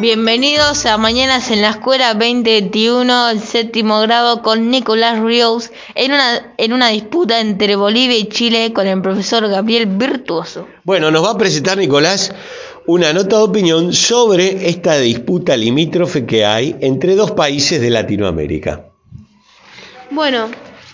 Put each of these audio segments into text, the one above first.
Bienvenidos a Mañanas en la Escuela 2021, el séptimo grado con Nicolás Ríos en una, en una disputa entre Bolivia y Chile con el profesor Gabriel Virtuoso. Bueno, nos va a presentar Nicolás una nota de opinión sobre esta disputa limítrofe que hay entre dos países de Latinoamérica. Bueno,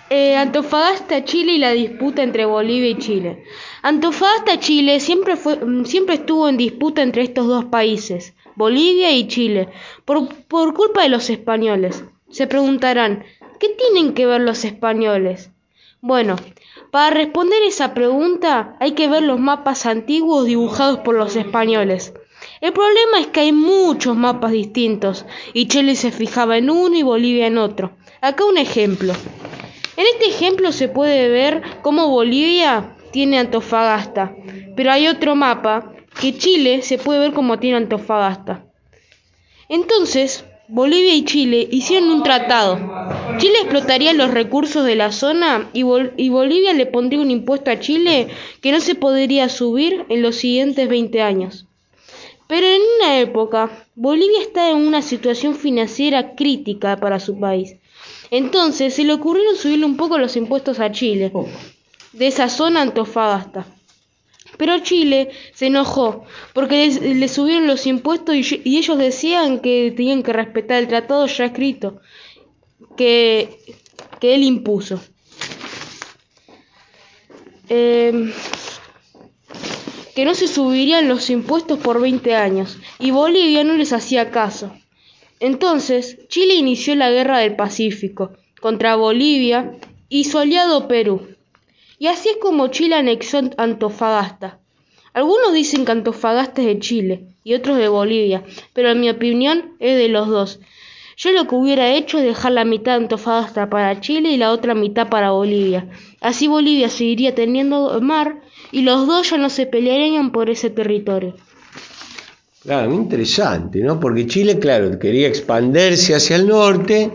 eh, Antofagasta, Chile y la disputa entre Bolivia y Chile. Antofagasta, Chile siempre, fue, mm, siempre estuvo en disputa entre estos dos países, Bolivia y Chile, por, por culpa de los españoles. Se preguntarán, ¿qué tienen que ver los españoles? Bueno, para responder esa pregunta hay que ver los mapas antiguos dibujados por los españoles. El problema es que hay muchos mapas distintos y Chile se fijaba en uno y Bolivia en otro. Acá un ejemplo. En este ejemplo se puede ver cómo Bolivia tiene Antofagasta, pero hay otro mapa que Chile se puede ver cómo tiene Antofagasta. Entonces, Bolivia y Chile hicieron un tratado. Chile explotaría los recursos de la zona y, y, Bolivia le pondría un impuesto a Chile que no se podría subir en los siguientes 20 años. Pero en una época, Bolivia está en una situación financiera crítica para su país entonces se le ocurrieron subirle un poco los impuestos a Chile, de esa zona Antofagasta. Pero Chile se enojó porque le, subieron los impuestos y, ellos decían que tenían que respetar el tratado ya escrito que, que él impuso. Em, que no se subirían los impuestos por 20 años y Bolivia no les hacía caso. Entonces, Chile inició la Guerra del Pacífico contra Bolivia y su aliado Perú. Y así es como Chile anexó Antofagasta. Algunos dicen que Antofagasta es de Chile y otros de Bolivia, pero en mi opinión es de los dos. Yo lo que hubiera hecho es dejar la mitad de Antofagasta para Chile y la otra mitad para Bolivia. Así Bolivia seguiría teniendo mar y los dos ya no se pelearían por ese territorio. Claro, muy interesante, ¿no? Porque Chile, claro, quería expandirse hacia el norte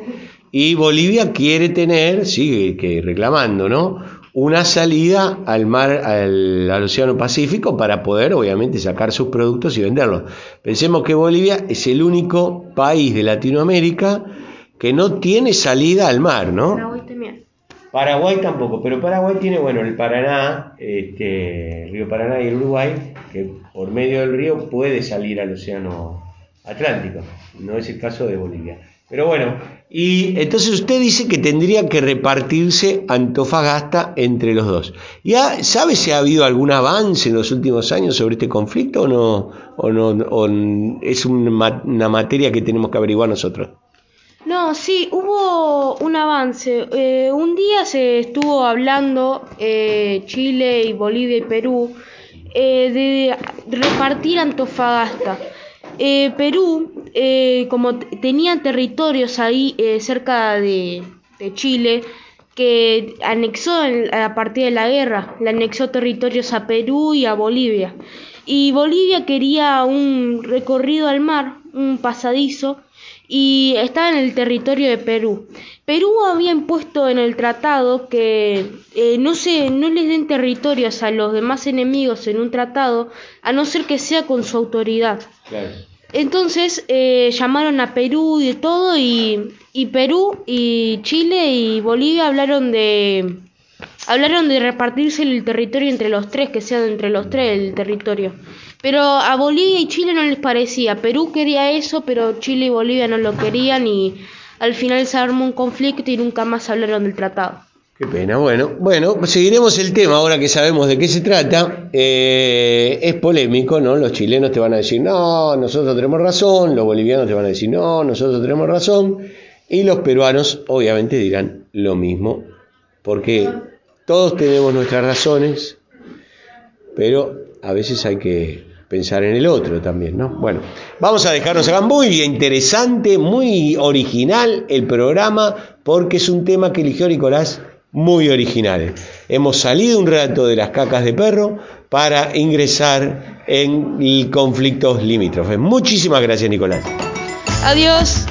y Bolivia quiere tener, sigue que reclamando, ¿no? Una salida al mar, al, Océano Pacífico para poder, obviamente, sacar sus productos y venderlos. Pensemos que Bolivia es el único país de Latinoamérica que no tiene salida al mar, ¿no? También. Paraguay tampoco, pero Paraguay tiene, bueno, el Paraná, este, el río Paraná y el Uruguay, que por medio del río puede salir al océano Atlántico. No es el caso de Bolivia. Pero bueno, y entonces usted dice que tendría que repartirse Antofagasta entre los dos. ¿Ya sabe si ha habido algún avance en los últimos años sobre este conflicto o no? ¿O, no, o es una, una materia que tenemos que averiguar nosotros? Sí, hubo un avance. Eh, un día se estuvo hablando eh, Chile y Bolivia y Perú eh, de repartir Antofagasta. Perú, como tenía territorios ahí cerca de, de, Chile, que anexó a partir de la guerra, le anexó territorios a Perú y a Bolivia. Y Bolivia quería un recorrido al mar, un pasadizo, y estaba en el territorio de Perú. Perú había impuesto en el tratado que eh, no, se, no les den territorios a los demás enemigos en un tratado, a no ser que sea con su autoridad. Entonces eh, llamaron a Perú y todo, y, y Perú y Chile y Bolivia hablaron de hablaron de repartirse el territorio entre los tres, que sea entre los tres el territorio. Pero a Bolivia y Chile no les parecía. Perú quería eso, pero Chile y Bolivia no lo querían y al final se armó un conflicto y nunca más hablaron del tratado. Qué pena. Bueno, bueno, seguiremos el tema ahora que sabemos de qué se trata. Eh, es polémico, ¿no? Los chilenos te van a decir, no, nosotros tenemos razón. Los bolivianos te van a decir, no, nosotros tenemos razón. Y los peruanos obviamente dirán lo mismo, porque todos tenemos nuestras razones, pero a veces hay que pensar en el otro también, ¿no? Bueno, vamos a dejarnos acá muy interesante, muy original el programa, porque es un tema que eligió Nicolás muy original. Hemos salido un rato de las cacas de perro para ingresar en conflictos limítrofes. Muchísimas gracias, Nicolás. Adiós.